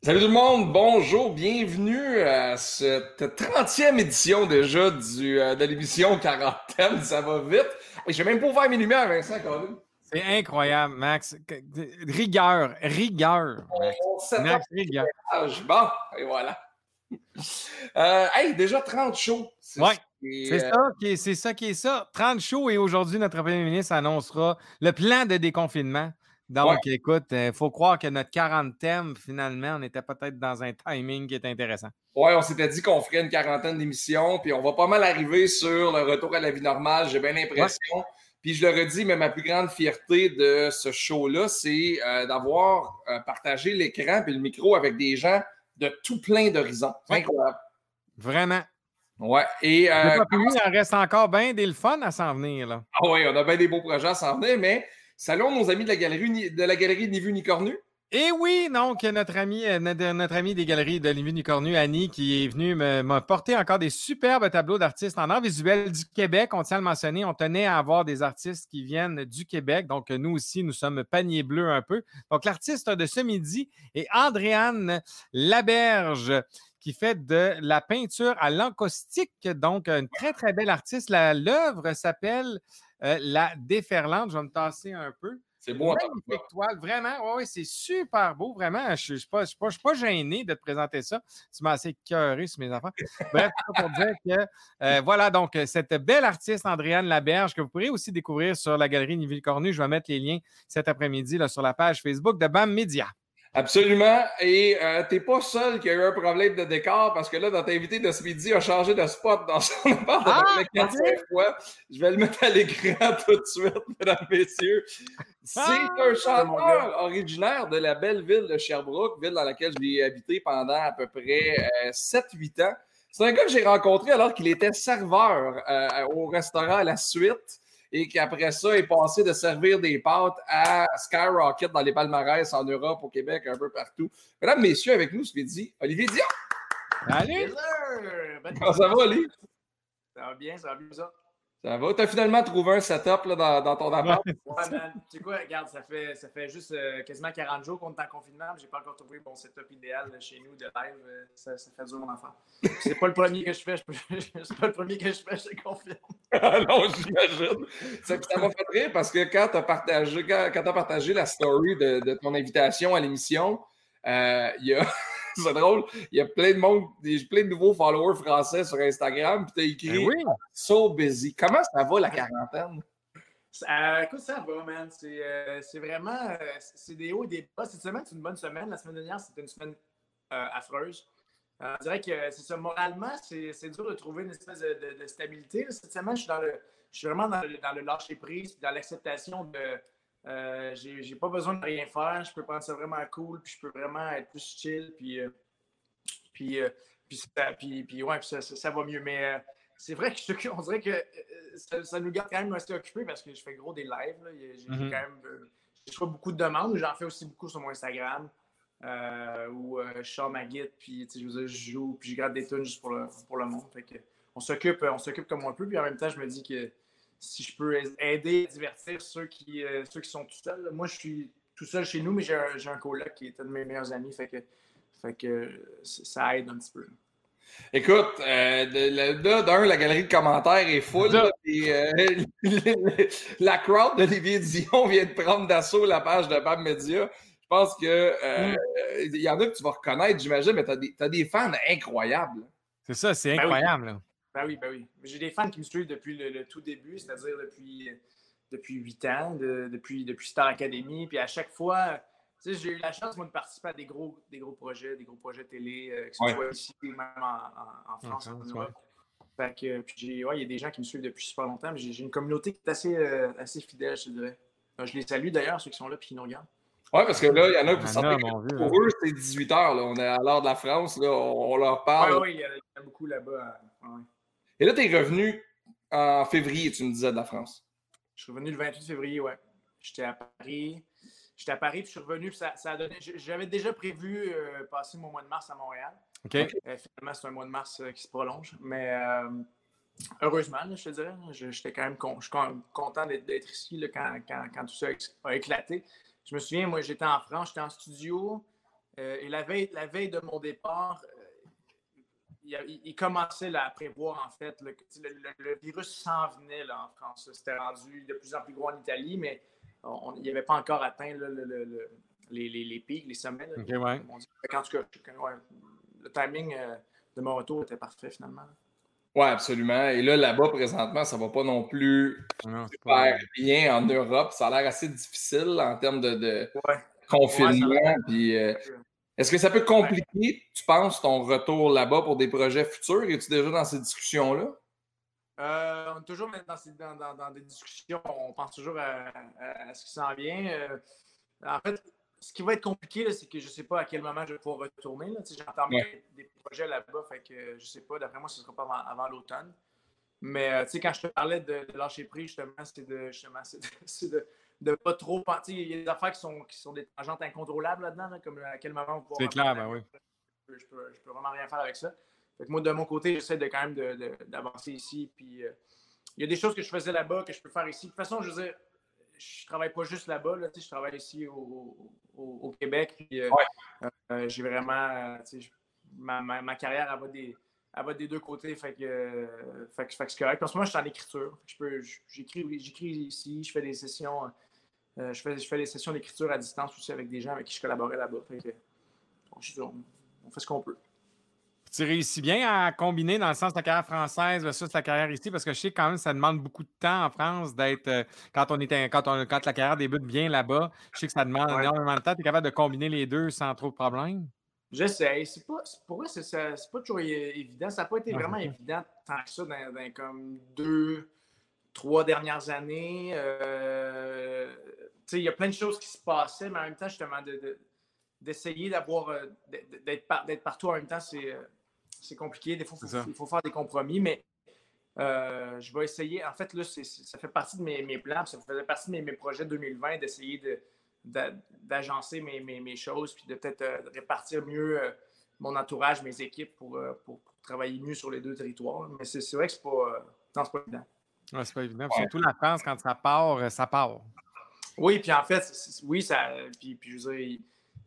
Salut tout le monde, bonjour, bienvenue à cette 30e édition déjà du, euh, de l'émission Quarantaine. Ça va vite. Je vais même pas ouvert mes lumières, Vincent, Colin. C'est incroyable, Max. Rigueur, rigueur. Max, rigueur. Bon, et voilà. Euh, hey, déjà 30 shows. Oui, c'est euh, ça, qui est, c'est ça qui est ça. 30 shows et aujourd'hui, notre premier ministre annoncera le plan de déconfinement. Donc, écoute, il euh, faut croire que notre 40 thèmes, finalement, on était peut-être dans un timing qui est intéressant. Oui, on s'était dit qu'on ferait une quarantaine d'émissions, puis on va pas mal arriver sur le retour à la vie normale, j'ai bien l'impression. Puis je le redis, mais ma plus grande fierté de ce show-là, c'est euh, d'avoir euh, partagé l'écran et le micro avec des gens de tout plein d'horizons. Incroyable. Vraiment. Ouais. Et, euh, il en reste encore bien des fun à s'en venir. Là. Ah oui, on a bien des beaux projets à s'en venir, mais Salut nos amis de la galerie de la galerie Ni Vu Ni. Et oui, donc notre ami, euh, notre, ami des galeries de Vu Cornu, Annie, qui est venue me, porter encore des superbes tableaux d'artistes en art visuel du Québec. On tient à le mentionner, on tenait à avoir des artistes qui viennent du Québec. Donc nous aussi, nous sommes panier bleu un peu. Donc l'artiste de ce midi est Andréane Laberge qui fait de la peinture à l'encaustique. Donc, une très, très belle artiste. L'œuvre s'appelle euh, la déferlante. Je vais me tasser un peu. C'est beau. Magnifique toile, vraiment. Oui, c'est super beau, vraiment. Je ne suis, pas, pas, gêné de te présenter ça. Tu m'as assez cœuré sur mes enfants. Bref, pour dire que, euh, voilà, donc, cette belle artiste, Andréane Laberge, que vous pourrez aussi découvrir sur la galerie Niville Cornu. Je vais mettre les liens cet après-midi sur la page Facebook de BAM Media. Absolument. Et euh, t'es pas seul qui a eu un problème de décor parce que là, notre invité de ce midi a changé de spot dans son appart ah, 4 fois. Je vais le mettre à l'écran tout de suite, mesdames, messieurs. C'est ah, un chanteur originaire de la belle ville de Sherbrooke, ville dans laquelle j'ai habité pendant à peu près 7-8 euh, ans. C'est un gars que j'ai rencontré alors qu'il était serveur euh, au restaurant à la suite et qu'après ça est passé de servir des pâtes à Skyrocket dans les palmarès en Europe, au Québec, un peu partout. Mesdames, messieurs, avec nous, je dit Olivier Dion. Allez! Comment ça va, Olivier? Ça va bien, ça va bien, ça? Ça va? Tu as finalement trouvé un setup là, dans, dans, ton appart? Ouais, man. Tu sais quoi? Regarde, ça fait, ça fait juste euh, quasiment 40 jours qu'on est en confinement. J'ai pas encore trouvé mon setup idéal chez nous de live. Euh, ça, ça, fait dur, mon enfant. C'est pas le premier que je fais. C'est pas le premier que je fais, je te confirme. Ah non, j'imagine. Ça m'a fait rire parce que quand tu as, partagé, quand, quand as partagé la story de, de ton invitation à l'émission, euh, il y a. c'est drôle. Il y a plein de monde, plein de nouveaux followers français sur Instagram. Puis tu as écrit ben oui. So busy. Comment ça va la quarantaine? Euh, écoute, ça va, man. C'est euh, vraiment. Euh, c'est des hauts et des bas. Cette semaine, c'est une bonne semaine. La semaine dernière, c'était une semaine affreuse. on dirait que c'est ça. Moralement, c'est dur de trouver une espèce de, stabilité. Cette semaine, je suis, dans le, je suis vraiment dans le, dans le lâcher prise, dans l'acceptation de euh, j'ai pas besoin de rien faire. Je peux prendre ça vraiment cool, puis je peux vraiment être plus chill, puis, euh, puis, euh, puis, ça, puis, puis, ouais, ça, ça, va mieux. Mais c'est vrai que on dirait que ça, nous garde quand même assez occupés parce que je fais gros des lives. J'ai mm-hmm. quand même je fais beaucoup de demandes. J'en fais aussi beaucoup sur mon Instagram. où je sors ma guide, puis je, je joue, puis je gratte des tunes juste pour le, pour le monde. Fait que, on s'occupe comme on peut, puis en même temps, je me dis que si je peux aider à divertir ceux qui, euh, ceux qui sont tout seuls. Moi, je suis tout seul chez nous, mais j'ai un, un coloc qui est un de mes meilleurs amis. Fait que, fait que ça aide un petit peu. Écoute, euh, d'un, la galerie de commentaires est full. euh, la crowd d'Olivier Dion vient de prendre d'assaut la page de BAM Media. Je pense que euh, mm. il y en a que tu vas reconnaître, j'imagine, mais tu as, as, des fans incroyables. C'est ça, c'est ben incroyable. Ben oui, ben oui. J'ai des fans qui me suivent depuis le, tout début, c'est-à-dire depuis, depuis 8 ans, depuis, depuis Star Academy. Puis à chaque fois, j'ai eu la chance moi, de participer à des gros, des gros projets, des gros projets télé, euh, que ce soit ici ou même en, France. Fait que, puis ouais, il y a des gens qui me suivent depuis super longtemps. J'ai une communauté qui est assez, euh, assez fidèle, je dirais. je les salue d'ailleurs, ceux qui sont là et qui nous regardent. Oui, parce que là, il y en a qui sont pour eux, c'est 18 heures. Là. On est à l'heure de la France. Là. On, leur parle. Oui, oui, il y, en a beaucoup là-bas. Et là, tu es revenu en février, tu me disais, de la France. Je suis revenu le 28 février, ouais. J'étais à Paris. J'étais à Paris, puis je suis revenu, ça, ça a donné. J'avais déjà prévu euh, passer mon mois de mars à Montréal. OK. Euh, finalement, c'est un mois de mars euh, qui se prolonge. Mais heureusement, je te dirais, j'étais quand même, je suis content d'être ici quand, quand, quand, tout ça a éclaté. Je me souviens, moi, j'étais en France, j'étais en studio. et la veille, la veille de mon départ, il, commençait à prévoir, en fait, le, le, virus s'en venait là, en France. C'était rendu de plus en plus gros en Italie, mais il n'y avait pas encore atteint les, les, pics, les sommets. Quand, le timing euh, de mon retour était parfait, finalement. Oui, absolument. Et là, là-bas, présentement, ça ne va pas non plus super bien en Europe. Ça a l'air assez difficile en termes de, confinement. Puis, euh, est-ce que ça peut compliquer, tu penses, ton retour là-bas pour des projets futurs? Es-tu déjà dans ces discussions-là? Euh, on est toujours dans, des discussions. On pense toujours à, ce qui s'en vient. Euh, en fait, ce qui va être compliqué, c'est que je ne sais pas à quel moment je vais pouvoir retourner. J'entends des projets là-bas, fait que je ne sais pas. D'après moi, ce ne sera pas avant, l'automne. Mais euh, quand je te parlais de, lâcher prise, justement, c'est de, de, de pas trop penser. Il y a des affaires qui sont, qui sont des tangentes incontrôlables là-dedans, comme à quel moment vous C'est clair, ben oui. Je peux, je peux vraiment rien faire avec ça. Fait moi, de mon côté, j'essaie de quand même d'avancer ici. Puis euh, il y a des choses que je faisais là-bas que je peux faire ici. De toute façon, je veux dire, je travaille pas juste là-bas, là, je travaille ici au, au, Québec. Puis euh, euh, j'ai vraiment. Ma, ma, ma, carrière elle va, des, elle va des deux côtés. Fait que, fait que, fait que c'est correct. Parce que moi, je suis en écriture. J'écris ici, je fais des sessions euh, je, fais, je fais des sessions d'écriture à distance aussi avec des gens avec qui je collaborais là-bas. on, fait ce qu'on peut. Tu réussis bien à combiner dans le sens de la carrière française versus la carrière ici, parce que je sais quand même que ça demande beaucoup de temps en France d'être euh, quand on était quand on quand la carrière débute bien là-bas. Je sais que ça demande énormément de temps. Tu es capable de combiner les deux sans trop de problèmes? J'essaie. C'est pas, pour moi, c'est pas toujours évident. Ça n'a pas été vraiment évident tant que ça dans, comme deux, trois dernières années. Euh, il y a plein de choses qui se passaient, mais en même temps, justement, d'essayer d'avoir, euh, d'être, partout en même temps, c'est, euh, compliqué. Des fois, il faut, faire des compromis, mais euh, je vais essayer. En fait, là, ça fait partie de mes, plans, ça faisait partie de mes, projets 2020 d'essayer d'agencer mes, choses, puis de peut-être répartir mieux mon entourage, mes équipes pour, travailler mieux sur les deux territoires. Mais c'est, vrai que c'est pas, non, pas évident. c'est pas évident. Surtout la France, quand ça part, ça part. Oui, puis en fait, oui, ça. Puis, puis je veux dire,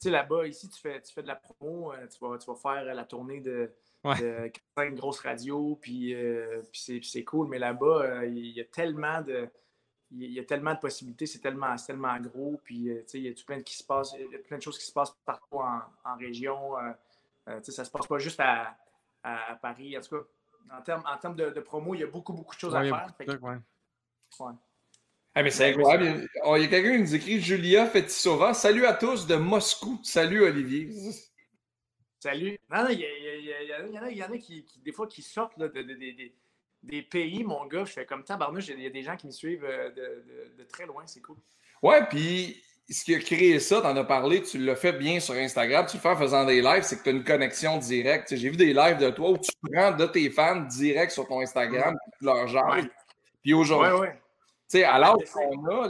tu sais, là-bas, ici, tu fais, tu fais de la promo, euh, tu vas, tu vas faire la tournée de, ouais. de grosses radios, puis, euh, puis c'est cool, mais là-bas, euh, il y a tellement de. Il y a tellement de possibilités, c'est tellement, tellement gros, puis tu sais, il y a tout plein de, qui se passe, il y a plein de choses qui se passent partout en, en région. tu sais, ça se passe pas juste à, à, Paris. En tout cas, en termes, en termes de, de, promo, il y a beaucoup, beaucoup de choses à faire. Fait ouais. Ah, mais c'est incroyable. Oh, il y a quelqu'un qui nous écrit Julia Fetisova. Salut à tous de Moscou. Salut, Olivier. Salut. Non, non, il y, en a qui, des fois, qui sortent de, des pays, mon gars. Je fais comme tabarnouche. Il y a des gens qui me suivent euh, de, très loin. C'est cool. Ouais, puis ce qui a créé ça, tu en as parlé, tu l'as fait bien sur Instagram, tu le fais en faisant des lives, c'est que tu as une connexion directe. J'ai vu des lives de toi où tu prends de tes fans direct sur ton Instagram, leur genre. Puis aujourd'hui, ouais, sais, à l'âge qu'on a,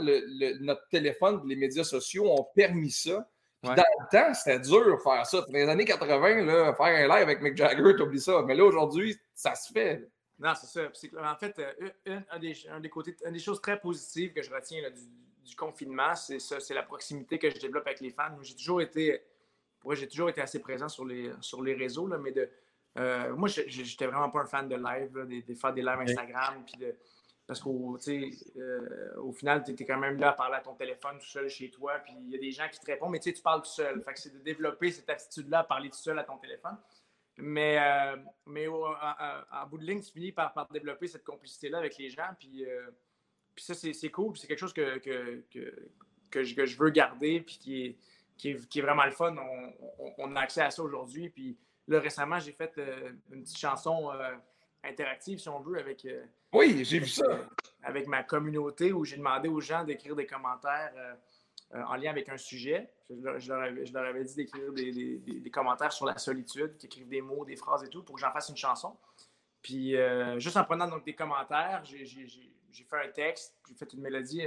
notre téléphone les médias sociaux ont permis ça. Dans le temps, c'était dur de faire ça. Dans les années 80, là, faire un live avec Mick Jagger, t'oublies ça. Mais là, aujourd'hui, ça se fait. Non, c'est ça. En fait, euh, un, des, des, côtés, une des choses très positives que je retiens du, confinement, c'est ça, c'est la proximité que je développe avec les fans. J'ai toujours été, j'ai toujours été assez présent sur les, sur les réseaux, là, mais de, euh, moi, j'étais vraiment pas un fan de live, de, faire des lives Instagram, puis de, parce qu'au euh, final, tu es quand même là à parler à ton téléphone tout seul chez toi, puis il y a des gens qui te répondent, mais tu parles tout seul. Fait que c'est de développer cette attitude-là à parler tout seul à ton téléphone. Mais, euh, mais en bout de ligne, tu finis par, par développer cette complicité-là avec les gens, puis, euh, puis ça, c'est cool. C'est quelque chose que, que, que, je, veux garder, puis qui est, qui qui est vraiment le fun. On, on, a accès à ça aujourd'hui. Puis là, récemment, j'ai fait une petite chanson interactive, si on veut, avec. Euh, oui, j'ai vu ça. Euh, avec ma communauté où j'ai demandé aux gens d'écrire des commentaires euh, en lien avec un sujet. Je leur, avais, dit d'écrire des, commentaires sur la solitude, qui écrivent des mots, des phrases et tout, pour que j'en fasse une chanson. Puis, juste en prenant donc des commentaires, j'ai fait un texte, j'ai fait une mélodie,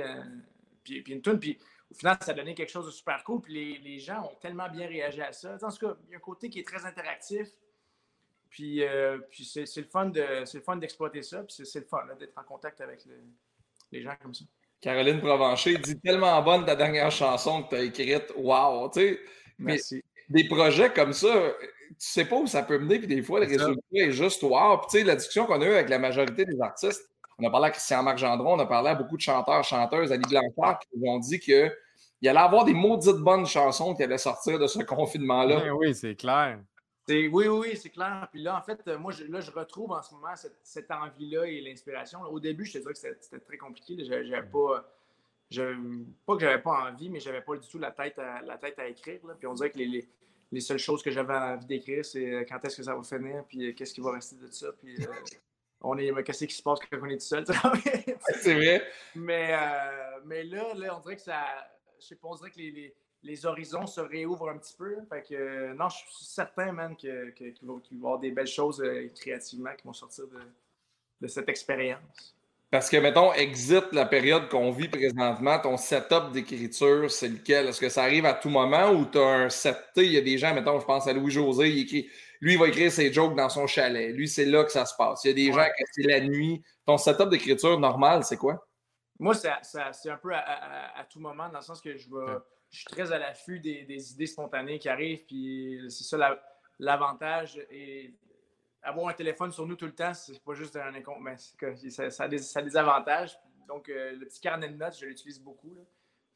puis, puis, une tune, puis au final, ça a donné quelque chose de super cool. Puis les, les gens ont tellement bien réagi à ça. En tout cas, il y a un côté qui est très interactif. Puis, euh, puis c'est, le fun de, c'est le fun d'exploiter ça. Puis c'est, le fun d'être en contact avec les gens comme ça. Caroline Provencher dit tellement bonne ta dernière chanson que tu as écrite. Wow! Tu sais, mais des projets comme ça, tu sais pas où ça peut mener, puis des fois, le résultat est juste wow. Puis tu sais, la discussion qu'on a eue avec la majorité des artistes, on a parlé à Christian-Marc Gendron, on a parlé à beaucoup de chanteurs, chanteuses, Ali Blanchard, qui nous ont dit qu'il allait avoir des maudites bonnes chansons qui allaient sortir de ce confinement-là. Ben oui, c'est clair. Oui, oui, c'est clair. Puis là, en fait, moi, je, là, je retrouve en ce moment cette, envie-là et l'inspiration. Au début, je te disais que c'était très compliqué. J'avais pas. pas que j'avais pas envie, mais j'avais pas du tout la tête à, la tête à écrire. Puis on dirait que les, les, seules choses que j'avais envie d'écrire, c'est euh, quand est-ce que ça va finir, puis euh, qu'est-ce qui va rester de ça. Puis euh, on est. Qu'est-ce qui se passe quand on est tout seul? c'est vrai. Mais, mais là, là, on dirait que ça. Je sais pas, on dirait que les les horizons se réouvrent un petit peu. Fait que, non, je suis certain, man, qu'il va, y avoir des belles choses euh, créativement qui vont sortir de, cette expérience. Parce que, mettons, exit la période qu'on vit présentement, ton setup d'écriture, c'est lequel? Est-ce que ça arrive à tout moment ou tu as un set? Il y a des gens, mettons, je pense à Louis-José, il écrit, lui, il va écrire ses jokes dans son chalet. Lui, c'est là que ça se passe. Il y a des gens qui c'est la nuit. Ton setup d'écriture normal, c'est quoi? Moi, c'est un peu à, tout moment, dans le sens que je vais je suis très à l'affût des, idées spontanées qui arrivent. Puis c'est ça l'avantage. et avoir un téléphone sur nous tout le temps, c'est pas juste un incompte, mais ça, ça, a des, avantages. Donc, euh, le petit carnet de notes, je l'utilise beaucoup.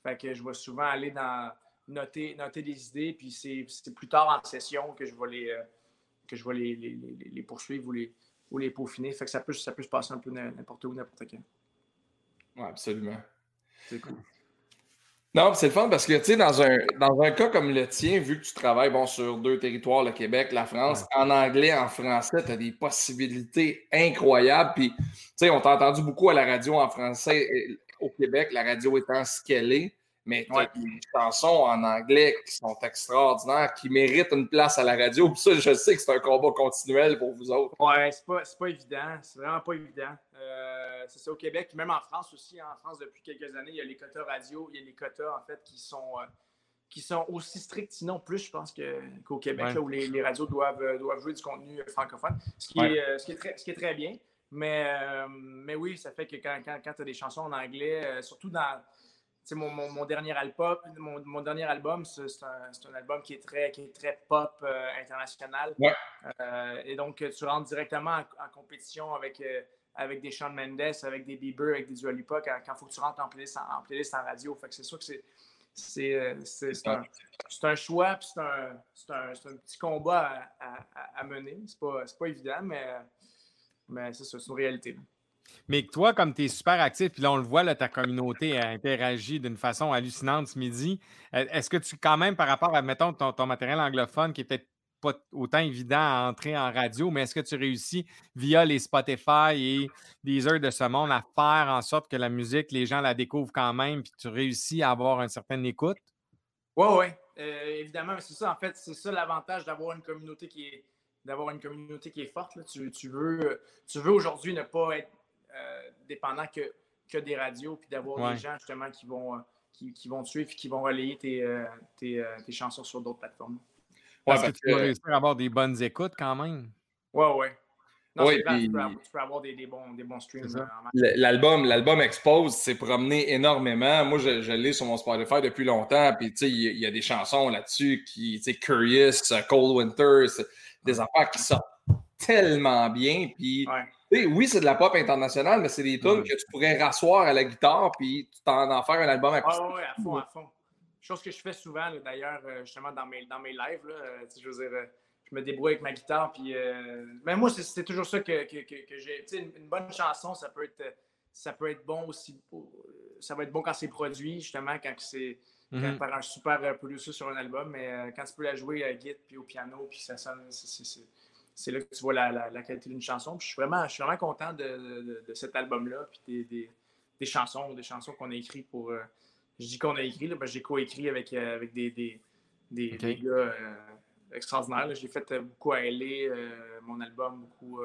Fait que je vais souvent aller dans noter, noter des idées, puis c'est plus tard en session que je vais les, euh, que je vais les, les, poursuivre ou les, ou les peaufiner. Fait que ça peut, ça peut se passer un peu n'importe où, n'importe quand. Oui, absolument. C'est cool. Non, c'est le fun parce que, tu sais, dans un, dans un cas comme le tien, vu que tu travailles bon, sur deux territoires, le Québec, la France, en anglais, en français, tu as des possibilités incroyables. Puis, tu sais, on t'a entendu beaucoup à la radio en français au Québec, la radio étant ce qu'elle est. Mais tu as des chansons en anglais qui sont extraordinaires, qui méritent une place à la radio. Puis ça, je sais que c'est un combat continuel pour vous autres. Ouais, c'est pas, pas évident. C'est vraiment pas évident. Euh, c'est ça au Québec, même en France aussi. En France, depuis quelques années, il y a les quotas radio, il y a les quotas, en fait, qui sont, euh, qui sont aussi stricts, sinon plus, je pense, qu'au Québec, où les, radios doivent, euh, doivent jouer du contenu francophone. Ce qui, est, ce qui, est, très, ce qui est très bien. Mais, mais oui, ça fait que quand, quand, quand tu as des chansons en anglais, surtout dans mon, mon, dernier album, mon, dernier album, c'est un, album qui est très, qui est très pop euh, international. Euh, et donc, tu rentres directement en, compétition avec, euh, avec des Shawn Mendes, avec des Bieber, avec des Dua Lipa, quand il faut que tu rentres en playlist en, playlist en radio. Fait que c'est sûr que c'est c'est un, un, choix, puis c'est un, petit combat à, à, à mener. C'est pas, pas évident, mais, mais c'est une réalité. Mais toi, comme tu es super actif, puis là, on le voit, là, ta communauté a interagi d'une façon hallucinante ce midi. E, est-ce que tu, quand même, par rapport à, mettons, ton, matériel anglophone qui peut-être pas autant évident à entrer en radio, mais est-ce que tu réussis via les Spotify et des heures de ce monde à faire en sorte que la musique, les gens la découvrent quand même, puis tu réussis à avoir une certaine écoute? Oui, oui. Euh, évidemment, c'est ça, en fait, c'est ça l'avantage d'avoir une communauté qui est d'avoir une communauté qui est forte. Tu, tu, veux, tu veux aujourd'hui ne pas être euh, dépendant que, que des radios, puis d'avoir des gens justement qui vont, euh, qui, qui, vont te suivre et qui vont relayer tes, euh, tes, tes chansons sur d'autres plateformes. Ouais, parce, que tu vas réussir à avoir des bonnes écoutes quand même. Ouais, ouais. Non, oui, tu, peux avoir, des, des, bons, des bons streams. L'album, l'album Expose s'est promené énormément. Moi, je, je l'ai sur mon Spotify depuis longtemps. Puis, tu sais, il y, a des chansons là-dessus qui, tu sais, Curious, Cold Winter, des affaires qui sortent tellement bien. Puis, oui, c'est de la pop internationale, mais c'est des tunes que tu pourrais rasseoir à la guitare puis tu t'en en faire un album acoustique. Ah oui, à fond, à fond. Chose que je fais souvent, d'ailleurs, euh, justement, dans mes, dans mes lives. Là, euh, je veux dire, euh, je me débrouille avec ma guitare. Puis, mais moi, c'est toujours ça que, que, que, j'ai. Une, une bonne chanson, ça peut être, ça peut être bon aussi. Ça va être bon quand c'est produit, justement, quand c'est. Mm par un super producer sur un album, mais quand tu peux la jouer à guitare puis au piano, puis ça sonne, c'est c'est là que tu vois la, qualité d'une chanson. je, suis vraiment, je suis vraiment content de, cet album-là, puis des, chansons, des chansons qu'on a écrites pour. Euh, je dis qu'on a écrit, parce que j'ai coécrit avec, euh, avec des, des, gars euh, extraordinaires. J'ai fait beaucoup à LA, mon album, beaucoup,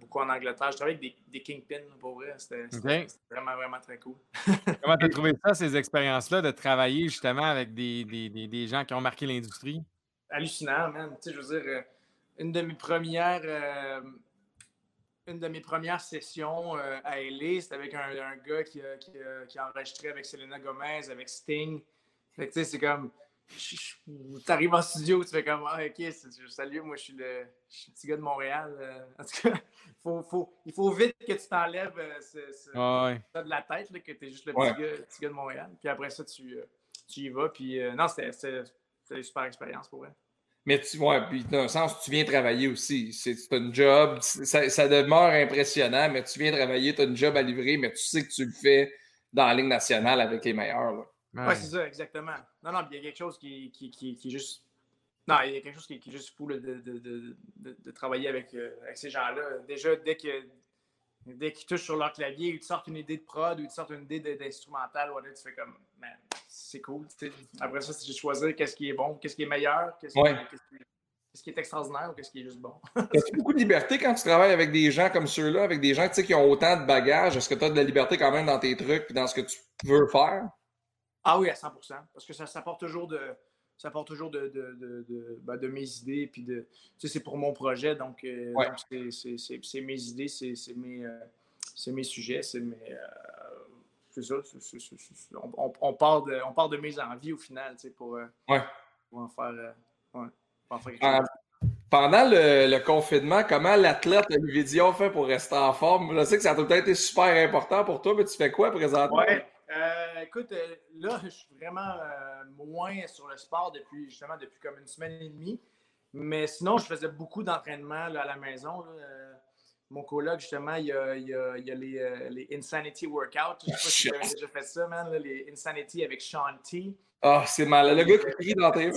beaucoup en Angleterre. Je travaille avec des, Kingpins, pour vrai. C'était vraiment, vraiment très cool. Comment tu as trouvé ça, ces expériences-là, de travailler justement avec des, gens qui ont marqué l'industrie? Hallucinant, man. Tu sais, je veux dire une de mes premières, euh, une de mes premières sessions euh, à LA, c'était avec un, gars qui a, qui, enregistré avec Selena Gomez, avec Sting. c'est comme, tu arrives en studio, tu fais comme ah, OK, salut, moi je suis, le, petit gars de Montréal. Euh, en tout cas, faut, faut, il faut vite que tu t'enlèves euh, ça de la tête, là, que tu es juste le petit, gars, de Montréal. Puis après ça, tu, tu y vas. Puis non, c'était une super expérience pour vrai. Mais tu vois, puis dans un sens, tu viens travailler aussi. C'est un job, ça, ça, demeure impressionnant, mais tu viens travailler, tu as un job à livrer, mais tu sais que tu le fais dans la ligne nationale avec les meilleurs. Oui, c'est ça, exactement. Non, non, il y a quelque chose qui, qui, qui, qui, est juste. Non, il y a quelque chose qui, est juste fou de, de, de, de, travailler avec, euh, avec ces gens-là. Déjà, dès que dès qu'ils touchent sur leur clavier, ils te sortent une idée de prod ou ils te sortent une idée d'instrumental, tu fais comme, man, c'est cool. Après ça, c'est choisir qu'est-ce qui est bon, qu'est-ce qui est meilleur, qu'est-ce qui, est extraordinaire ou qu'est-ce qui est juste bon. Est-ce beaucoup de liberté quand tu travailles avec des gens comme ceux-là, avec des gens qui ont autant de bagages? Est-ce que tu as de la liberté quand même dans tes trucs et dans ce que tu veux faire? Ah oui, à 100% Parce que ça, ça porte toujours de, ça porte toujours de, de, de, ben, de mes idées. Puis de, tu sais, c'est pour mon projet. Donc, euh, c'est mes idées, c'est mes, euh, mes sujets, c'est mes. Euh, c'est ça. on, on, part de, on part de mes envies au final, tu sais, pour, ouais. pour en faire. ouais, pour en faire quelque chose. Pendant le, le, confinement, comment l'athlète Olivier Dion fait pour rester en forme? Je sais que ça a tout été super important pour toi, mais tu fais quoi présentement? Ouais. Euh, écoute, euh, là, je suis vraiment euh, moins sur le sport depuis justement depuis comme une semaine et demie. Mais sinon, je faisais beaucoup d'entraînement à la maison. mon collègue, justement, il y a, il y a, il y a les, les, Insanity Workouts. Je ne sais pas si vous avez déjà fait ça, man. les Insanity avec Sean T. Ah, oh, c'est mal. Le gars qui crie dans tes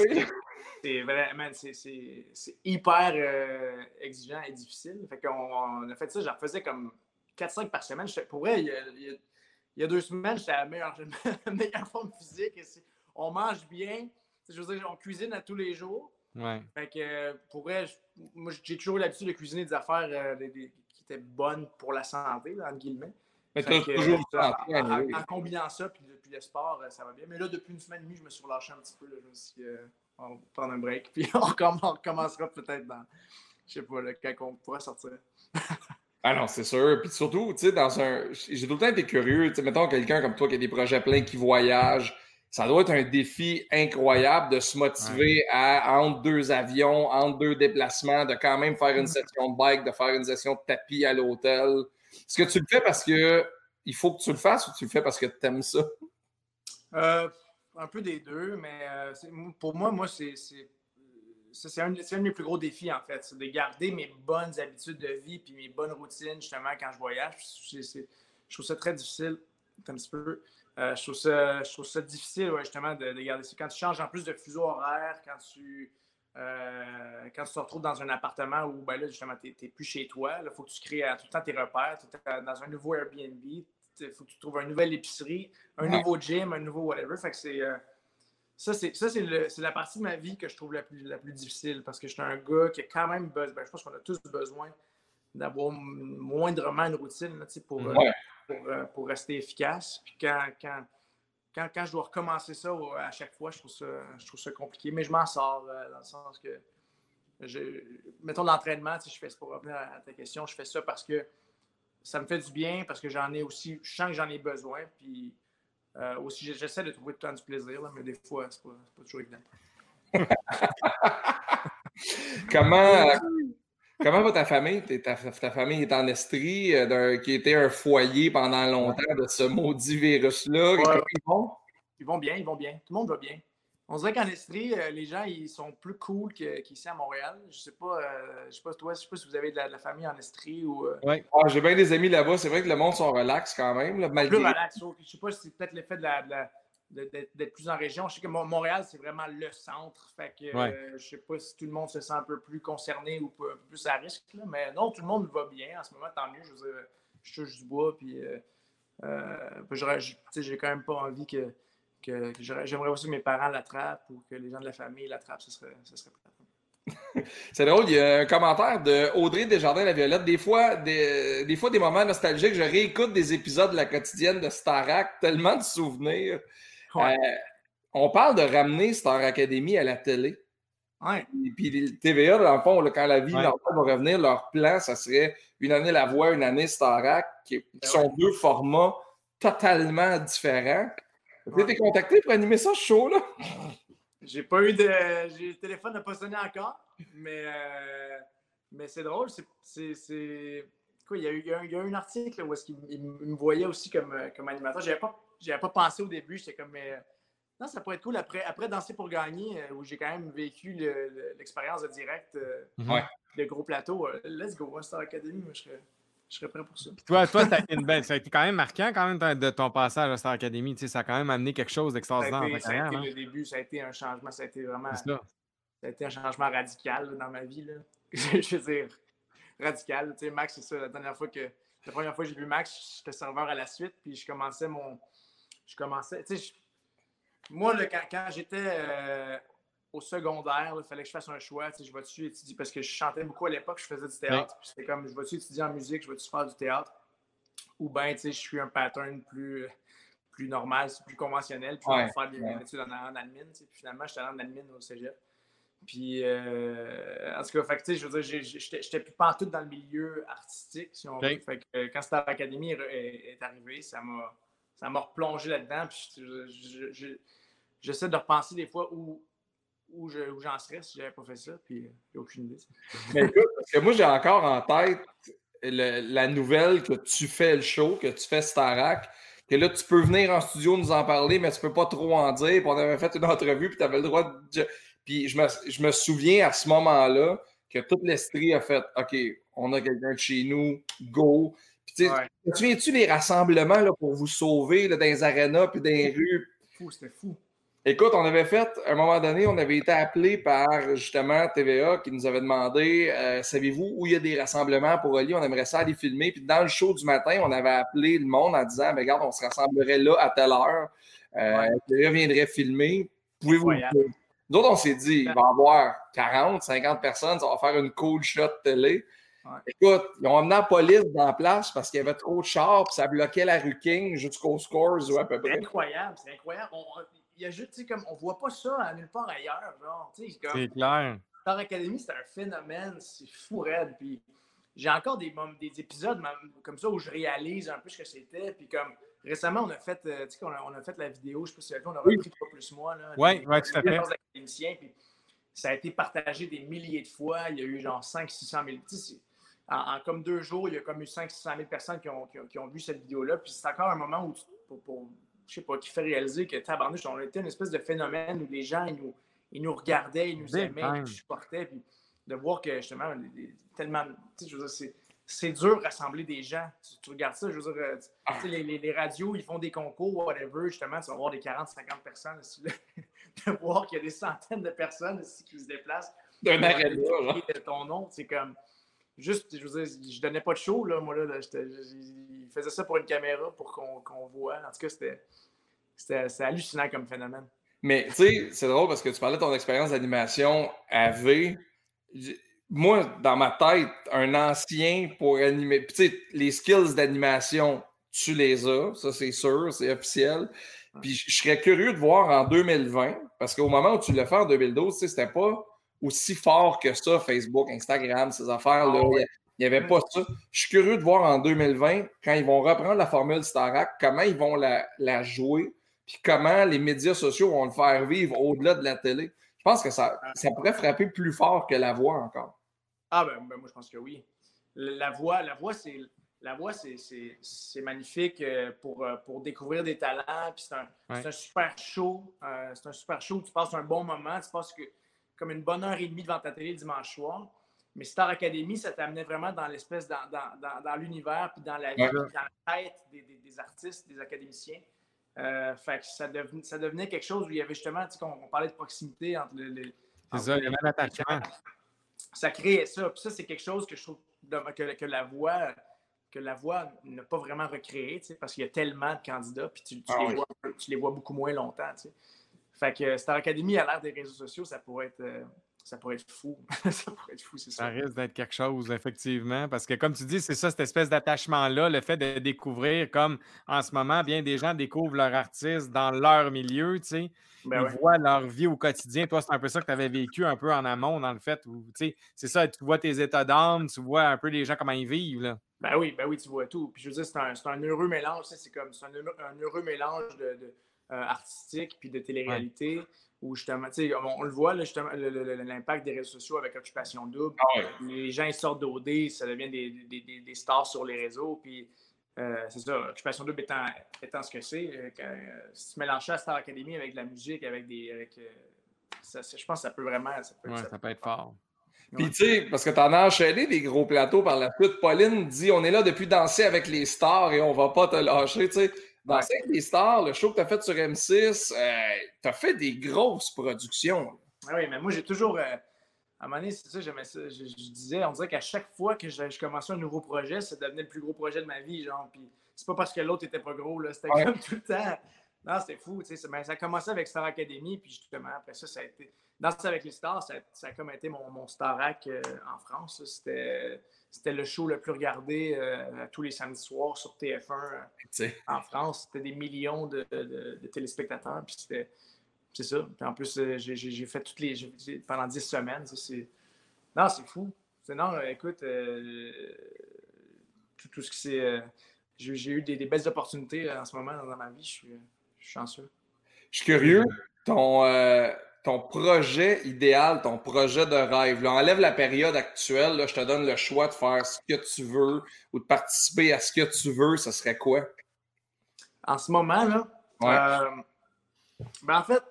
C'est vraiment, c'est hyper exigeant et difficile. Fait qu'on a fait ça, j'en faisais comme 4-5 par semaine. Pour vrai, il y a il y a deux semaines, j'étais à la meilleure, meilleure forme physique. On mange bien. Je veux dire, on cuisine à tous les jours. Ouais. Fait que pour vrai, moi j'ai toujours l'habitude de cuisiner des affaires euh, qui étaient bonnes pour la santé, entre guillemets. Mais toujours en, combinant ça puis, le sport, euh, ça va bien. Mais là, depuis une semaine et demie, je me suis relâché un petit peu. Là, je me suis euh, on va prendre un break. Puis on, recommencera peut-être dans, je sais pas, là, quand on pourra sortir. Ah non, c'est sûr. Puis surtout, tu sais, dans un. J'ai tout le temps été curieux. Tu sais, mettons quelqu'un comme toi qui a des projets pleins qui voyage. Ça doit être un défi incroyable de se motiver à, entre deux avions, entre deux déplacements, de quand même faire une session de bike, de faire une session de tapis à l'hôtel. Est-ce que tu le fais parce que il faut que tu le fasses ou tu le fais parce que tu aimes ça? Euh, un peu des deux, mais euh, pour moi, moi, c'est c'est un, de mes plus gros défis, en fait. C'est de garder mes bonnes habitudes de vie puis mes bonnes routines, justement, quand je voyage. je trouve ça très difficile, un petit peu. Euh, je, trouve ça, je trouve ça difficile, justement, de, garder ça. Quand tu changes en plus de fuseau horaire, quand tu, euh, quand tu te retrouves dans un appartement où, ben là, justement, tu n'es plus chez toi, il faut que tu crées tout le temps tes repères. Tu es dans un nouveau Airbnb, il faut que tu trouves une nouvelle épicerie, un nouveau gym, un nouveau whatever. Fait que c'est. Euh, ça, c'est, ça c'est, la partie de ma vie que je trouve la plus, la plus difficile parce que je suis un gars qui a quand même besoin, ben, je pense qu'on a tous besoin d'avoir moindrement une routine là, pour, euh, pour, euh, pour, rester efficace. Puis quand, quand, quand, quand, je dois recommencer ça à chaque fois, je trouve ça, je trouve ça compliqué. Mais je m'en sors euh, dans le sens que, je, mettons l'entraînement, je fais pour revenir à ta question, je fais ça parce que ça me fait du bien, parce que j'en ai aussi, je sens que j'en ai besoin. Puis euh, aussi, j'essaie de trouver tout le temps du plaisir, mais des fois, c'est pas, pas toujours évident. comment, comment va ta famille? Ta, ta famille est en Estrie, euh, qui était un foyer pendant longtemps de ce maudit virus-là. ils vont? Ils vont bien, ils vont bien. Tout le monde va bien. On dirait qu'en Estrie, euh, les gens ils sont plus cool qu'ici à Montréal. Je sais pas, euh, je sais pas toi, je sais pas si vous avez de la, famille en Estrie ou. Euh, oui. Ah, j'ai bien des amis là-bas. C'est vrai que le monde sont relax quand même. Là, malgré... Plus relax. Je sais pas si c'est peut-être l'effet de la, d'être plus en région. Je sais que Montréal, c'est vraiment le centre. Fait que je sais pas si tout le monde se sent un peu plus concerné ou un peu plus à risque. Mais non, tout le monde va bien en ce moment, tant mieux. Je veux dire, je touche du bois, puis j'ai quand même pas envie que que, j'aimerais aussi que mes parents l'attrapent ou que les gens de la famille l'attrapent, ce serait, ce serait C'est drôle, il y a un commentaire de Audrey Desjardins-La Violette. Des fois des, des fois, des moments nostalgiques, je réécoute des épisodes de la quotidienne de Starac, tellement de souvenirs. Euh, on parle de ramener Star Academy à la télé. Ouais. Et puis TVA, dans le fond, quand la vie va revenir, leur plan, ça serait une année La Voix, une année Starac, qui, qui ben sont deux formats totalement différents. Tu été contacté pour animer ça, ce show-là? j'ai pas eu de. Le téléphone n'a pas sonné encore, mais, euh, mais c'est drôle. C'est. Quoi, il y, a eu, il, y a eu, un article où est-ce qu'il me voyait aussi comme, euh, comme animateur. J'avais pas, pas pensé au début. J'étais comme. Mais, non, ça pourrait être cool. Après, après Danser pour gagner, où j'ai quand même vécu l'expérience de direct de gros plateau, let's go, Star Academy, moi, je serais je serais prêt pour ça. toi, toi ça, a été une belle, ça a été quand même marquant quand même de ton passage à Star Academy. ça a quand même amené quelque chose d'extraordinaire. Ça, ça, a été, le début, ça a été un changement, ça a été vraiment. Ça. ça. a été un changement radical dans ma vie. Là. je veux dire, radical. Tu sais, Max, c'est ça. La dernière fois que. La première fois que j'ai vu Max, j'étais serveur à la suite, puis je commençais mon. Je commençais. Tu sais, moi, quand, quand j'étais euh, au secondaire, il fallait que je fasse un choix. Je vais-tu étudier parce que je chantais beaucoup à l'époque, je faisais du théâtre. C'était comme je vais-tu étudier en musique, je vais-tu faire du théâtre? Ou bien je suis un pattern plus, plus normal, plus conventionnel, puis je vais faire des études en, en admin. Puis finalement, j'étais en admin au cégep. Puis, euh, en tout cas, fait, je veux dire, j'étais plus partout dans le milieu artistique, si on veut. Fait que, euh, quand Star Academy est, est arrivé, ça m'a replongé là-dedans. Puis, j'essaie de repenser des fois où où, j'en serais si j'avais pas fait ça, puis j'ai aucune idée. Mais écoute, parce que moi, j'ai encore en tête la nouvelle que tu fais le show, que tu fais Starac, que là, tu peux venir en studio nous en parler, mais tu peux pas trop en dire. Puis on avait fait une entrevue, puis tu avais le droit de. Puis je me, je me souviens à ce moment-là que toute l'Estrie a fait OK, on a quelqu'un de chez nous, go. Puis tu te souviens-tu les rassemblements là, pour vous sauver là, dans les arénas puis dans les rues? Fou, c'était fou. Écoute, on avait fait, à un moment donné, on avait été appelé par justement TVA qui nous avait demandé euh, savez-vous où il y a des rassemblements pour Oli? On aimerait ça aller filmer. Puis dans le show du matin, on avait appelé le monde en disant mais regarde, on se rassemblerait là à telle heure. Euh, TVA viendrait filmer. Pouvez-vous. Nous autres, on s'est dit il va y avoir 40, 50 personnes, ça va faire une cool shot télé. Écoute, ils ont amené la police dans la place parce qu'il y avait trop de chars, puis ça bloquait la rue King jusqu'au Scores ou à peu près. C'est incroyable, c'est incroyable y a juste, comme, on voit pas ça à nulle part ailleurs. C'est clair. Star Academy, c'est un phénomène, c'est fou raide. Puis j'ai encore des, des épisodes comme ça où je réalise un peu ce que c'était. Puis comme récemment, on a fait, euh, tu sais, on, a, fait la vidéo, je sais pas si on a repris pas plus moi. Oui, ouais, tout à fait. Puis ça a été partagé des milliers de fois. Il y a eu genre 500-600 000. En, en, comme deux jours, il y a comme eu 500-600 000 personnes qui ont, qui ont, vu cette vidéo-là. Puis c'est encore un moment où, pour je sais pas, qui fait réaliser que tabarnouche, on était une espèce de phénomène où les gens, ils nous, ils nous regardaient, ils nous aimaient, ils nous supportaient. Puis de voir que justement, tellement. Je veux dire, c'est dur de rassembler des gens. Tu, regardes ça, je veux dire, euh, ah. les, les, les, radios, ils font des concours, whatever, justement, tu vas voir des 40-50 personnes. de voir qu'il y a des centaines de personnes ici qui se déplacent. D'un arrêt de ton nom, c'est comme. Juste, je veux dire, je donnais pas de show, là, moi, là. il faisait ça pour une caméra, pour qu'on voit. En tout cas, c'était c'est hallucinant comme phénomène. Mais tu sais, c'est drôle parce que tu parlais de ton expérience d'animation à V. Moi, dans ma tête, un ancien pour animer. Tu sais, les skills d'animation, tu les as, ça c'est sûr, c'est officiel. Puis je serais curieux de voir en 2020, parce qu'au moment où tu l'as fait en 2012, c'était pas aussi fort que ça, Facebook, Instagram, ces affaires-là. Ah il n'y avait pas ça. Je suis curieux de voir en 2020, quand ils vont reprendre la formule Starac, comment ils vont la, la jouer puis comment les médias sociaux vont le faire vivre au-delà de la télé. Je pense que ça, ça pourrait frapper plus fort que la voix encore. Ah ben, ben moi je pense que oui. La voix, la voix, c'est la voix, c'est magnifique euh, pour, euh, pour découvrir des talents. Puis c'est un, un, super show. Euh, c'est un super show. Tu passes un bon moment. Tu passes que, comme une bonne heure et demie devant ta télé dimanche soir. Mais Star Academy, ça t'amenait vraiment dans l'espèce, dans, dans, dans, dans l'univers, puis dans la vie, dans la tête des, des, des, artistes, des académiciens. Euh, fait ça, devenait, quelque chose où il y avait justement, tu sais, on, parlait de proximité entre les. C'est ça, il y avait l'attachement. Ça créait ça. Puis ça, c'est quelque chose que je trouve que, la voix que la voix n'a pas vraiment recréé, tu sais, parce qu'il y a tellement de candidats, puis tu, ah les vois, tu, les vois, beaucoup moins longtemps. Tu sais. Fait que Star Academy, à l'ère des réseaux sociaux, ça pourrait être. Euh, ça pourrait être fou. ça pourrait être fou, c'est ça. Ça risque d'être quelque chose, effectivement. Parce que, comme tu dis, c'est ça, cette espèce d'attachement-là, le fait de découvrir, comme en ce moment, bien des gens découvrent leur artiste dans leur milieu, tu sais. Ben ils voient leur vie au quotidien. Toi, c'est un peu ça que tu avais vécu un peu en amont, dans le fait où, tu sais, c'est ça, tu vois tes états d'âme, tu vois un peu les gens comment ils vivent, là. Ben oui, ben oui, tu vois tout. Puis je veux dire, c'est un, un, heureux mélange, c'est comme, c'est un, heureux mélange de artistique puis de télé-réalité. Où justement, on, on, le voit, justement, l'impact des réseaux sociaux avec Occupation Double. Ah les gens ils sortent d'OD, ça devient des, des, des, stars sur les réseaux. Puis c'est ça, Occupation Double étant, étant ce que c'est. si tu mélanges ça à Star Academy avec de la musique, avec des. Avec, je pense que ça peut vraiment. Ça peut, ça, peut être fort. Puis, tu sais, parce que tu en as enchaîné des gros plateaux par la suite. Pauline dit on est là depuis danser avec les stars et on va pas te lâcher. Tu sais, avec les stars, le show que tu as fait sur M6, euh, tu as fait des grosses productions. Ah oui, mais moi, j'ai toujours. Euh, à un moment donné, c'est ça, j'aimais ça. Je, disais, on dirait qu'à chaque fois que je, commençais un nouveau projet, ça devenait le plus gros projet de ma vie. Genre, puis c'est pas parce que l'autre était pas gros, là. C'était comme tout le temps. Non, c'était fou, tu sais. Ça a commencé avec Star Academy, puis justement, après ça, ça a été. Danser avec les stars, ça, ça, a comme été mon, mon Starac euh, en France. C'était, c'était le show le plus regardé euh, tous les samedis soirs sur TF1 euh, en France. C'était des millions de, de, téléspectateurs. Puis c'était, c'est ça. Puis en plus, j'ai, j'ai fait toutes les. pendant dix semaines. C'est, non, c'est fou. Non, écoute, tout, tout, ce qui s'est. j'ai, eu des, des, belles opportunités en ce moment dans ma vie. Je suis je suis chanceux. Je suis curieux. Ton, euh, ton projet idéal, ton projet de rêve, là, enlève la période actuelle. Là, je te donne le choix de faire ce que tu veux ou de participer à ce que tu veux. Ce serait quoi? En ce moment, là, euh, ben en fait,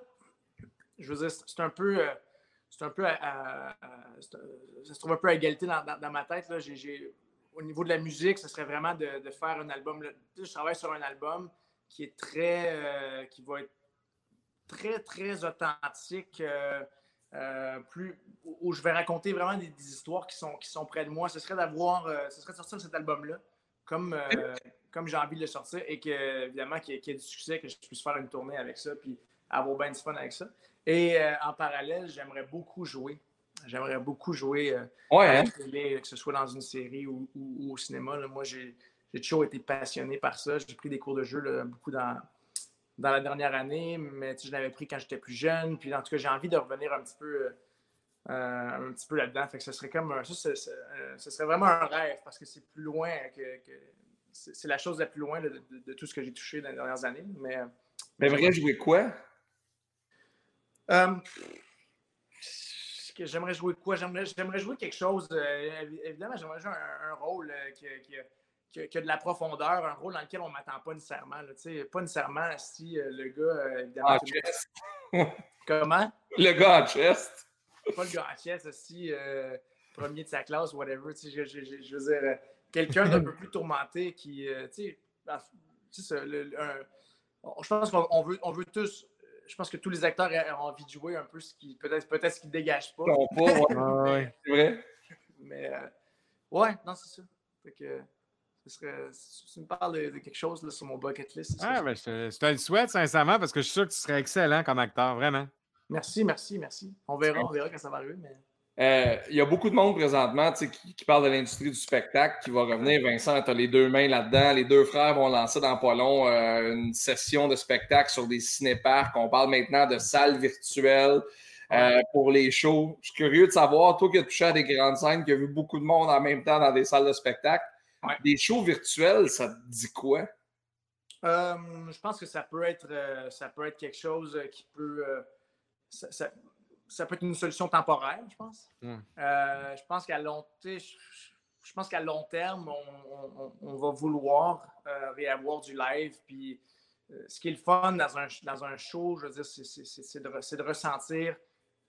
je veux dire, c'est un peu. Euh, c'est un peu. ça se trouve un peu à égalité dans, dans, ma tête. Là. au niveau de la musique, ce serait vraiment de, de faire un album. je travaille sur un album qui est très, euh, qui va être très, très authentique, euh, euh, plus, où je vais raconter vraiment des, histoires qui sont, qui sont près de moi. Ce serait d'avoir, ce serait de sortir cet album-là comme, comme j'ai envie de le sortir et que, évidemment, qu'il y, ait du succès, que je puisse faire une tournée avec ça, puis avoir bien du fun avec ça. Et en parallèle, j'aimerais beaucoup jouer. J'aimerais beaucoup jouer ouais, hein? que ce soit dans une série ou, au cinéma. Moi, j'ai j'ai toujours été passionné par ça. J'ai pris des cours de jeu beaucoup dans, dans la dernière année, mais je l'avais pris quand j'étais plus jeune. Puis en tout cas, j'ai envie de revenir un petit peu, euh, un petit peu là-dedans. Fait que ce serait comme ça, ce, euh, serait vraiment un rêve parce que c'est plus loin que, c'est la chose la plus loin de, tout ce que j'ai touché dans les dernières années. Mais, mais vrai jouer quoi? Euh, j'aimerais jouer quoi? J'aimerais jouer quelque chose. évidemment, j'aimerais jouer un, rôle qui, qui, que, de la profondeur, un rôle dans lequel on ne m'attend pas nécessairement. pas nécessairement si euh, le gars, euh, évidemment. chest. Comment? Le gars à chest. Pas le gars à chest, si euh, premier de sa classe, whatever. Je, je, je, je, veux dire, quelqu'un d'un peu plus tourmenté qui. tu sais, je pense qu'on veut, on veut tous. Je pense que tous les acteurs ont envie de jouer un peu ce qui. Peut-être peut ce qu'ils ne dégagent pas. pas ouais. c'est vrai. Mais, ouais, non, c'est ça. Fait que si tu me parles de, quelque chose là, sur mon bucket list. Ah, ben, je, te, le souhaite sincèrement parce que je suis sûr que tu serais excellent comme acteur, vraiment. Merci, merci, merci. On verra, on verra quand ça va arriver. Mais... Euh, il y a beaucoup de monde présentement qui, qui parle de l'industrie du spectacle qui va revenir. Vincent, tu as les deux mains là-dedans. Les deux frères vont lancer dans pas long euh, une session de spectacle sur des cinéparcs. On parle maintenant de salles virtuelles. Euh, pour les shows. Je suis curieux de savoir, toi qui as touché à des grandes scènes, qui as vu beaucoup de monde en même temps dans des salles de spectacle, des shows virtuels, ça te dit quoi? Euh, je pense que ça peut être, euh, ça peut être quelque chose euh, qui peut. Ça, peut être une solution temporaire, je pense. je pense qu'à long, je pense qu'à long terme, on, va vouloir réavoir du live. Puis, ce qui est le fun dans un, dans un show, je veux dire, c'est de, de, ressentir,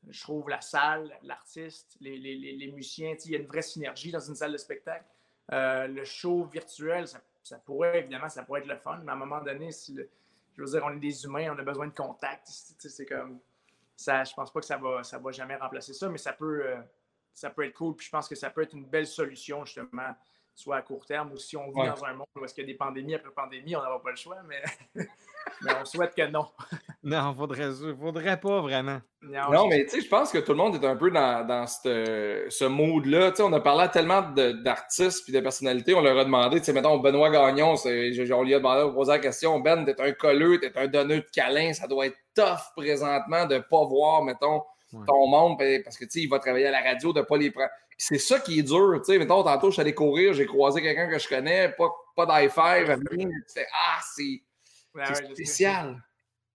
je trouve, la salle, l'artiste, les, les, les, musiciens. Il y a une vraie synergie dans une salle de spectacle. Euh, le show virtuel, ça, pourrait, évidemment, ça pourrait être le fun, mais à un moment donné, si je veux dire, on est des humains, on a besoin de contact. C'est comme. Ça, je pense pas que ça va, ça va jamais remplacer ça, mais ça peut, euh, ça peut être cool. Puis je pense que ça peut être une belle solution, justement, soit à court terme ou si on vit dans un monde où est-ce qu'il y a des pandémies après pandémie, on n'aura pas le choix, mais, mais on souhaite que non. non, faudrait, faudrait pas vraiment. Non, mais tu sais, je pense que tout le monde est un peu dans, dans ce mood-là. Tu sais, on a parlé tellement d'artistes et de personnalités, on leur a demandé, tu sais, mettons, Benoît Gagnon, on lui a demandé, on posé la question, Ben, t'es un colleux, t'es un donneur de câlins, ça doit être tough présentement de pas voir, mettons, ton monde, parce que, tu sais, il va travailler à la radio, de pas les prendre c'est ça qui est dur. Tu sais, mettons, tantôt, je suis allé courir, j'ai croisé quelqu'un que je connais, pas, pas d'i5, ah, c'est spécial.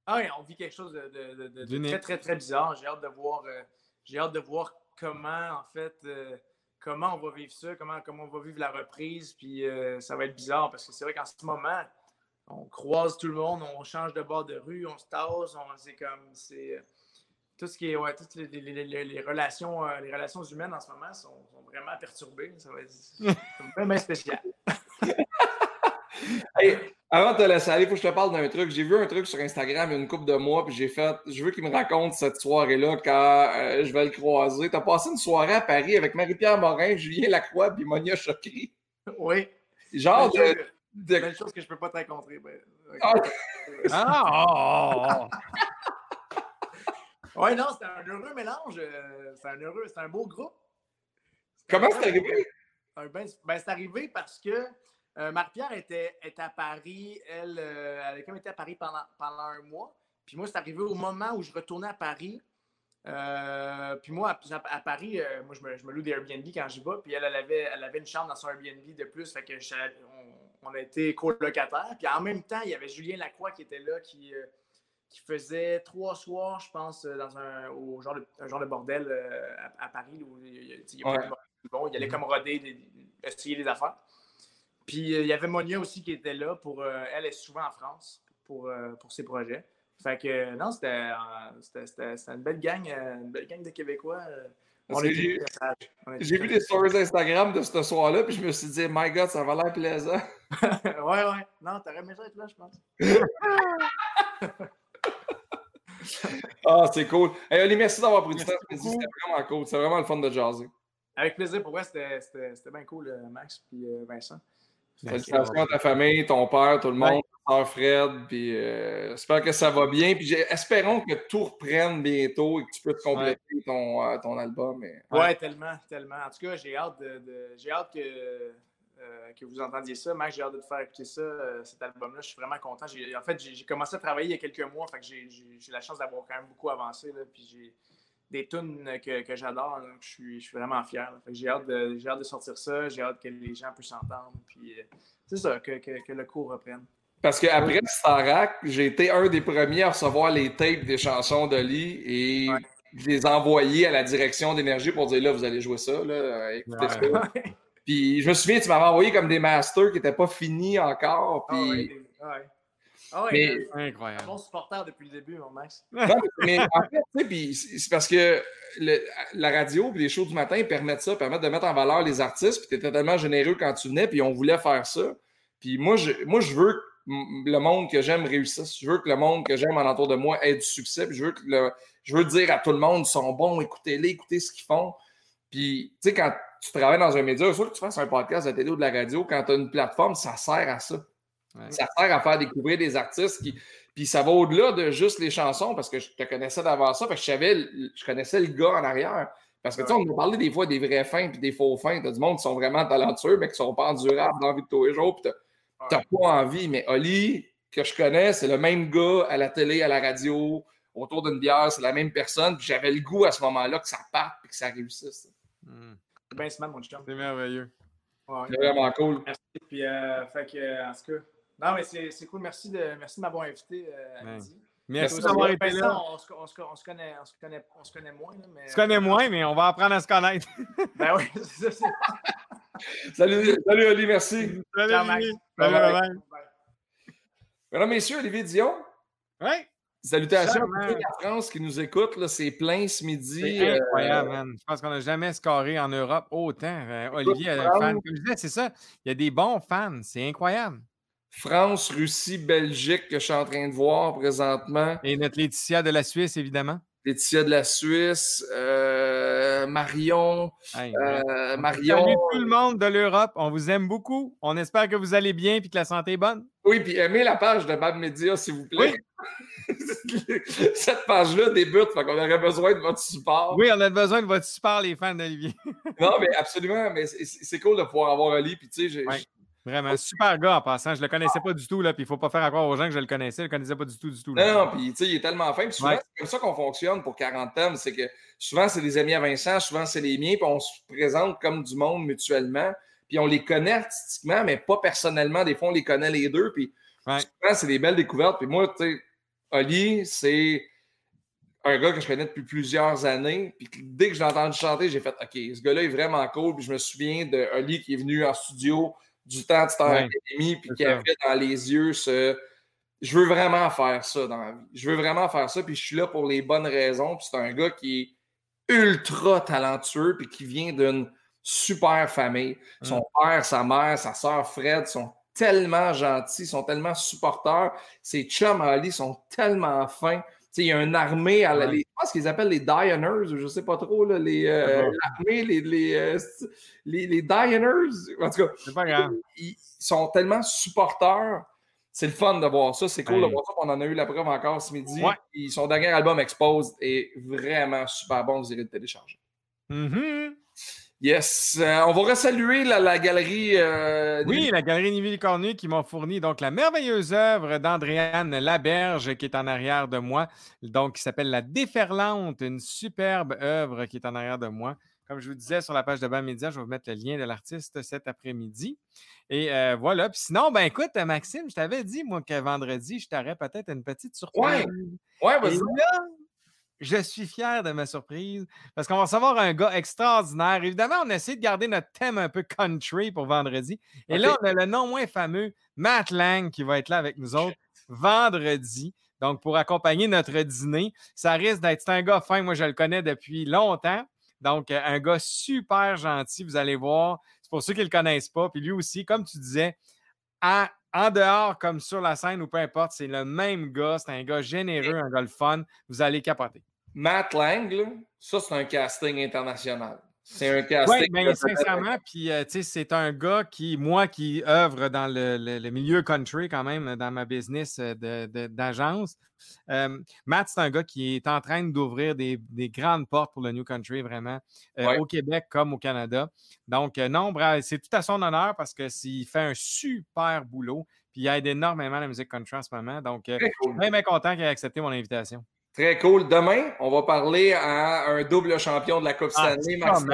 Ah oui, on vit quelque chose de, très, très, très bizarre. J'ai hâte de voir, euh, j'ai hâte de voir comment, en fait, euh, comment on va vivre ça, comment, comment on va vivre la reprise. Puis ça va être bizarre parce que c'est vrai qu'en ce moment, on croise tout le monde, on change de bord de rue, on se tasse, on, c'est comme, c'est tout ce qui est, ouais, toutes les, les, relations, les relations humaines en ce moment sont, vraiment perturbées. Ça va être vraiment spécial. Avant de te laisser aller, il faut que je te parle d'un truc. J'ai vu un truc sur Instagram il y a une couple de mois, puis j'ai fait. Je veux qu'il me raconte cette soirée-là quand euh, je vais le croiser. Tu as passé une soirée à Paris avec Marie-Pierre Morin, Julien Lacroix, puis Monia Chokri. Oui. Genre de. de... Belle chose que je peux pas te rencontrer. Ben, ah! ah! oui, non, c'était un heureux mélange. Euh, c'est un heureux, c'est un beau groupe. Comment c'est arrivé? Ben, ben, c'est arrivé parce que euh, Marie-Pierre était, à Paris. Elle, euh, elle comme été à Paris pendant, pendant un mois. Puis moi, c'est arrivé au moment où je retournais à Paris. Euh, puis moi, à, Paris, moi, je me, je me, loue des Airbnb quand j'y vais. Puis elle, elle avait, elle avait une chambre dans son Airbnb de plus. Fait que on, a été colocataires. Puis en même temps, il y avait Julien Lacroix qui était là, qui, qui faisait trois soirs, je pense, dans un, au genre de, un genre de bordel à, Paris. Où il, bon, il allait comme roder, essayer des affaires. Puis euh, il y avait Monia aussi qui était là pour. Euh, elle est souvent en France pour, euh, pour ses projets. Fait que non, c'était une belle gang, une belle gang de Québécois. J'ai vu des stories Instagram de ce soir-là, puis je me suis dit, my God, ça va l'air plaisant. ouais, ouais. Non, t'aurais aimé ça être là, je pense. ah, c'est cool. Hey, Oli, merci d'avoir pris du temps. C'était vraiment cool. C'est vraiment le fun de jaser. Avec plaisir. Pour moi, c'était bien cool, Max puis Vincent. Félicitations à ta famille, ton père, tout le monde, ton Fred, puis euh, j'espère que ça va bien. Puis espérons que tout reprenne bientôt et que tu peux compléter ton, euh, ton album. Mais... Ouais. tellement, tellement. En tout cas, j'ai hâte, de, j'ai hâte que, euh, que vous entendiez ça. Max, j'ai hâte de te faire écouter ça, cet album-là. Je suis vraiment content. En fait, j'ai commencé à travailler il y a quelques mois, fait que j'ai la chance d'avoir quand même beaucoup avancé. Là, puis j'ai des tunes que, que j'adore. Je suis, je suis vraiment fier. J'ai hâte, de, hâte de sortir ça. J'ai hâte que les gens puissent s'entendre. Puis euh, c'est ça, que, que, le cours reprenne. Parce qu'après Starac, j'ai été un des premiers à recevoir les tapes des chansons d'Oli et je les envoyer à la direction d'énergie pour dire là, vous allez jouer ça, là, écoutez ça. Puis je me souviens, tu m'avais envoyé comme des masters qui n'étaient pas finis encore. Ah puis... Ah mais, incroyable. bon supporter depuis le début, mon Max. mais en fait, c'est parce que la radio et les shows du matin permettent ça, permettent de mettre en valeur les artistes. Puis tu étais tellement généreux quand tu venais, puis on voulait faire ça. Puis moi, je, moi, je veux que le monde que j'aime réussisse. Je veux que le monde que j'aime en entour de moi ait du succès. Puis je veux, que le, je veux dire à tout le monde, ils sont bons, écoutez-les, écoutez ce qu'ils font. Puis, tu sais, quand tu travailles dans un média, soit que tu fasses un podcast de la télé ou de la radio, quand tu as une plateforme, ça sert à ça. Ça sert à faire découvrir des artistes qui. Puis ça va au-delà de juste les chansons parce que je te connaissais d'avant ça, parce que je savais, je connaissais le gars en arrière. Parce que tu sais, on nous parlait des fois des vrais fins puis des faux fins. T'as du monde qui sont vraiment talentueux, mais qui sont pas endurables dans la vie de tous les jours. Puis t'as pas envie. Mais Oli, que je connais, c'est le même gars à la télé, à la radio, autour d'une bière, c'est la même personne. Puis j'avais le goût à ce moment-là que ça parte et que ça réussisse. Hmm. C'est bien semaine, mon chum. C'est merveilleux. C'est vraiment cool. Merci. Puis, euh, fait que, en tout cas, non, mais c'est cool. Merci de, merci de m'avoir invité euh, à midi. Merci d'avoir été là. On se, on, se, on, se connaît, on, se connaît, on se connaît moins. Là, mais... On se connaît moins, mais on va apprendre à se connaître. ben oui, c'est ça. salut, salut, Oli, merci. Salut, Ciao, Max. Salut, bye, bye. Mesdames, Messieurs, Olivier Dion. Oui. Salutations à la France qui nous écoute. C'est plein ce midi. C'est euh, incroyable, man. Je pense qu'on n'a jamais scoré en Europe autant. Euh, Olivier a fan. Comme je disais, c'est ça. Il y a des bons fans. C'est incroyable. France, Russie, Belgique que je suis en train de voir présentement. Et notre Laetitia de la Suisse, évidemment. Laetitia de la Suisse, euh, Marion. Euh, Marion. Salut tout le monde de l'Europe. On vous aime beaucoup. On espère que vous allez bien et que la santé est bonne. Oui, puis aimez la page de Bad Media, s'il vous plaît. Cette page-là débute, fait qu'on aurait besoin de votre support. Oui, on a besoin de votre support, les fans d'Olivier. non, mais absolument. Mais c'est cool de pouvoir avoir un lit. Puis, tu sais, Vraiment, super gars en passant. Je le connaissais pas du tout, là, puis il faut pas faire croire aux gens que je le connaissais. Je le connaissais pas du tout, du tout. Non, non, puis tu sais, il est tellement fin. Puis souvent, c'est comme ça qu'on fonctionne pour 40 thèmes. C'est que souvent, c'est des amis à Vincent, souvent, c'est les miens, puis on se présente comme du monde mutuellement. Puis on les connaît artistiquement, mais pas personnellement. Des fois, on les connaît les deux. Puis souvent, c'est des belles découvertes. Puis moi, tu sais, Oli, c'est un gars que je connais depuis plusieurs années. Puis dès que je l'ai entendu chanter, j'ai fait OK, ce gars-là est vraiment cool. Puis je me souviens de Oli qui est venu en studio du temps de Star Academy, puis qui avait dans les yeux ce. Je veux vraiment faire ça dans la vie. Je veux vraiment faire ça, puis je suis là pour les bonnes raisons. Puis c'est un gars qui est ultra talentueux, puis qui vient d'une super famille. Son mm. père, sa mère, sa soeur Fred sont tellement gentils, sont tellement supporters. Ses chums Ali sont tellement fins il y a une armée, à la, je pense qu'ils appellent les Dianers, je ne sais pas trop, là, les, euh, l'armée, les, les, euh, les, les, En tout cas, Ils, sont tellement supporters. C'est le fun de voir ça. C'est cool de voir ça. On en a eu la preuve encore ce midi. son dernier album Expose est vraiment super bon. Vous irez le télécharger. Mm-hmm. Yes. Euh, on va resaluer la, galerie. Euh, oui, la galerie Niville Cornu qui m'a fourni donc la merveilleuse œuvre d'Andréane Laberge qui est en arrière de moi, donc qui s'appelle La Déferlante, une superbe œuvre qui est en arrière de moi. Comme je vous disais sur la page de Bam Média, je vais vous mettre le lien de l'artiste cet après-midi. Et euh, voilà. Puis sinon, ben écoute, Maxime, je t'avais dit, moi, que vendredi, je t'aurais peut-être une petite surprise. Ouais, ouais vas-y je suis fier de ma surprise parce qu'on va recevoir un gars extraordinaire. Évidemment, on essaie de garder notre thème un peu country pour vendredi. Et là, on a le non moins fameux Matt Lang qui va être là avec nous autres vendredi. Donc, pour accompagner notre dîner, ça risque d'être un gars fin. Moi, je le connais depuis longtemps. Donc, euh, un gars super gentil, vous allez voir. C'est pour ceux qui ne le connaissent pas. Puis lui aussi, comme tu disais, en dehors comme sur la scène ou peu importe, c'est le même gars. C'est un gars généreux, un gars le fun. Vous allez capoter. Matt Lang, ça, c'est un casting international. C'est un casting. Oui, mais sincèrement, puis euh, c'est un gars qui, moi qui œuvre dans le, milieu country quand même, dans ma business euh, d'agence, euh, Matt, c'est un gars qui est en train d'ouvrir des, grandes portes pour le New Country, vraiment, au Québec comme au Canada. Donc, non, c'est tout à son honneur parce que s'il fait un super boulot, puis il aide énormément la musique country en ce moment. Donc, je suis bien content qu'il ait accepté mon invitation. Très cool. Demain, on va parler à un double champion de la Coupe ah, Stanley, Max.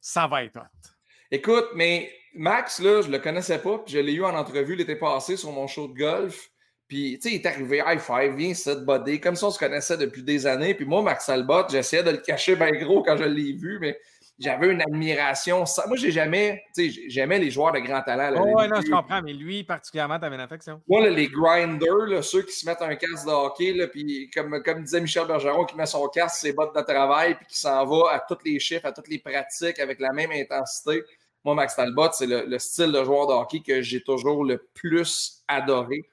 Ça va être hot. Écoute, mais Max, là, je le connaissais pas, puis je l'ai eu en entrevue l'été passé sur mon show de golf. Puis, tu sais, il est arrivé, high five, viens, cette body, comme ça on se connaissait depuis des années. Puis moi, Max Albot, j'essayais de le cacher bien gros quand je l'ai vu, mais j'avais une admiration. Moi, j'ai jamais, tu sais, j'aimais les joueurs de grand talent. oh, oui, non, je comprends, mais lui, particulièrement, tu avais une affection. Moi, les grinders, ceux qui se mettent un casque de hockey, là, puis comme, comme disait Michel Bergeron, qui met son casque, ses bottes de travail, puis qui s'en va à tous les chiffres, à toutes les pratiques avec la même intensité. Moi, Max Talbot, c'est le, style de joueur de hockey que j'ai toujours le plus adoré.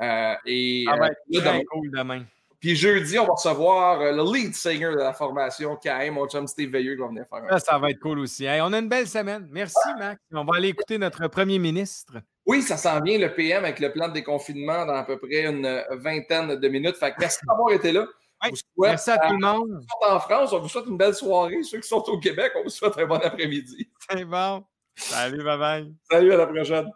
Euh, et, ah ouais, euh, cool demain. Puis jeudi, on va recevoir euh, le lead singer de la formation KM, mon chum Steve Veilleux, qui va venir faire ça, ça va être cool aussi. on a une belle semaine. Merci, Max. On va aller écouter notre premier ministre. Oui, ça s'en vient, le PM, avec le plan de déconfinement dans à peu près une vingtaine de minutes. Fait que merci d'avoir été là. merci à tout le monde. Ceux qui sont en France, on vous souhaite une belle soirée. Ceux qui sont au Québec, on vous souhaite un bon après-midi. C'est bon. Salut, bye bye. Salut, à la prochaine.